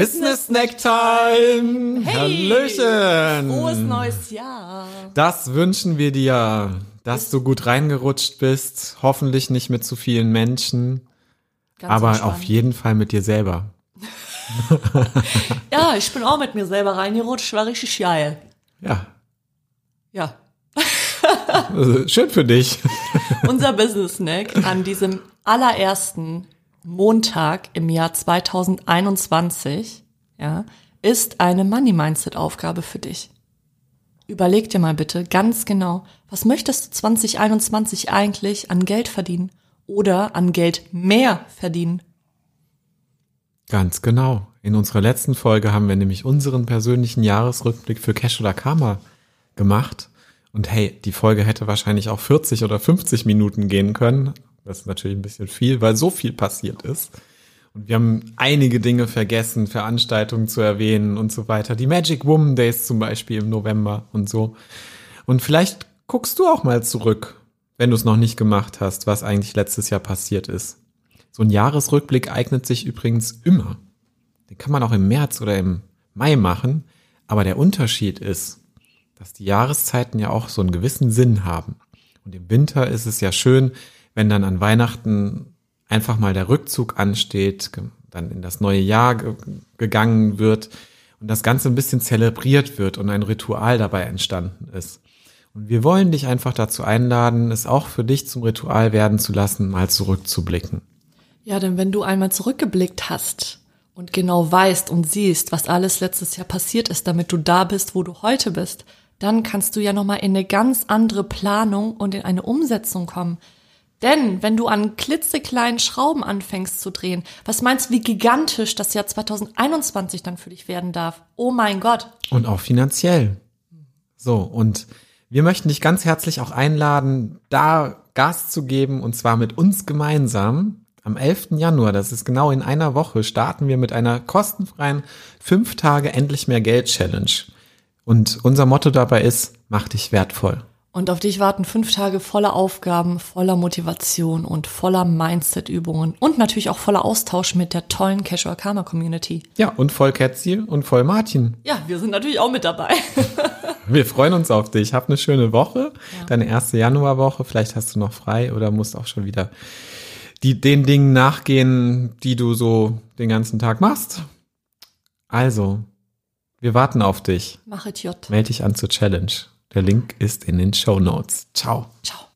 Business Snack Time. Hey, Hallöchen. Frohes neues Jahr. Das wünschen wir dir, dass du gut reingerutscht bist. Hoffentlich nicht mit zu vielen Menschen, Ganz aber entspannt. auf jeden Fall mit dir selber. Ja, ich bin auch mit mir selber reingerutscht, war richtig geil. Ja, Ja. also schön für dich. Unser Business Snack an diesem allerersten Montag im Jahr 2021, ja, ist eine Money Mindset Aufgabe für dich. Überleg dir mal bitte ganz genau, was möchtest du 2021 eigentlich an Geld verdienen oder an Geld mehr verdienen? Ganz genau. In unserer letzten Folge haben wir nämlich unseren persönlichen Jahresrückblick für Cash oder Karma gemacht. Und hey, die Folge hätte wahrscheinlich auch 40 oder 50 Minuten gehen können. Das ist natürlich ein bisschen viel, weil so viel passiert ist. Und wir haben einige Dinge vergessen, Veranstaltungen zu erwähnen und so weiter. Die Magic Woman Days zum Beispiel im November und so. Und vielleicht guckst du auch mal zurück, wenn du es noch nicht gemacht hast, was eigentlich letztes Jahr passiert ist. So ein Jahresrückblick eignet sich übrigens immer. Den kann man auch im März oder im Mai machen. Aber der Unterschied ist, dass die Jahreszeiten ja auch so einen gewissen Sinn haben. Und im Winter ist es ja schön, wenn dann an Weihnachten einfach mal der Rückzug ansteht, dann in das neue Jahr ge gegangen wird und das Ganze ein bisschen zelebriert wird und ein Ritual dabei entstanden ist. Und wir wollen dich einfach dazu einladen, es auch für dich zum Ritual werden zu lassen, mal zurückzublicken. Ja, denn wenn du einmal zurückgeblickt hast und genau weißt und siehst, was alles letztes Jahr passiert ist, damit du da bist, wo du heute bist, dann kannst du ja nochmal in eine ganz andere Planung und in eine Umsetzung kommen. Denn wenn du an klitzekleinen Schrauben anfängst zu drehen, was meinst du, wie gigantisch das Jahr 2021 dann für dich werden darf? Oh mein Gott. Und auch finanziell. So, und wir möchten dich ganz herzlich auch einladen, da Gas zu geben, und zwar mit uns gemeinsam. Am 11. Januar, das ist genau in einer Woche, starten wir mit einer kostenfreien 5 Tage endlich mehr Geld Challenge. Und unser Motto dabei ist, mach dich wertvoll. Und auf dich warten fünf Tage voller Aufgaben, voller Motivation und voller Mindset-Übungen und natürlich auch voller Austausch mit der tollen Casual Karma Community. Ja, und voll Ketzi und voll Martin. Ja, wir sind natürlich auch mit dabei. Wir freuen uns auf dich. Hab eine schöne Woche, deine erste Januarwoche. Vielleicht hast du noch frei oder musst auch schon wieder die, den Dingen nachgehen, die du so den ganzen Tag machst. Also, wir warten auf dich. Machet J. Meld dich an zur Challenge. Der Link ist in den Show Notes. Ciao. Ciao.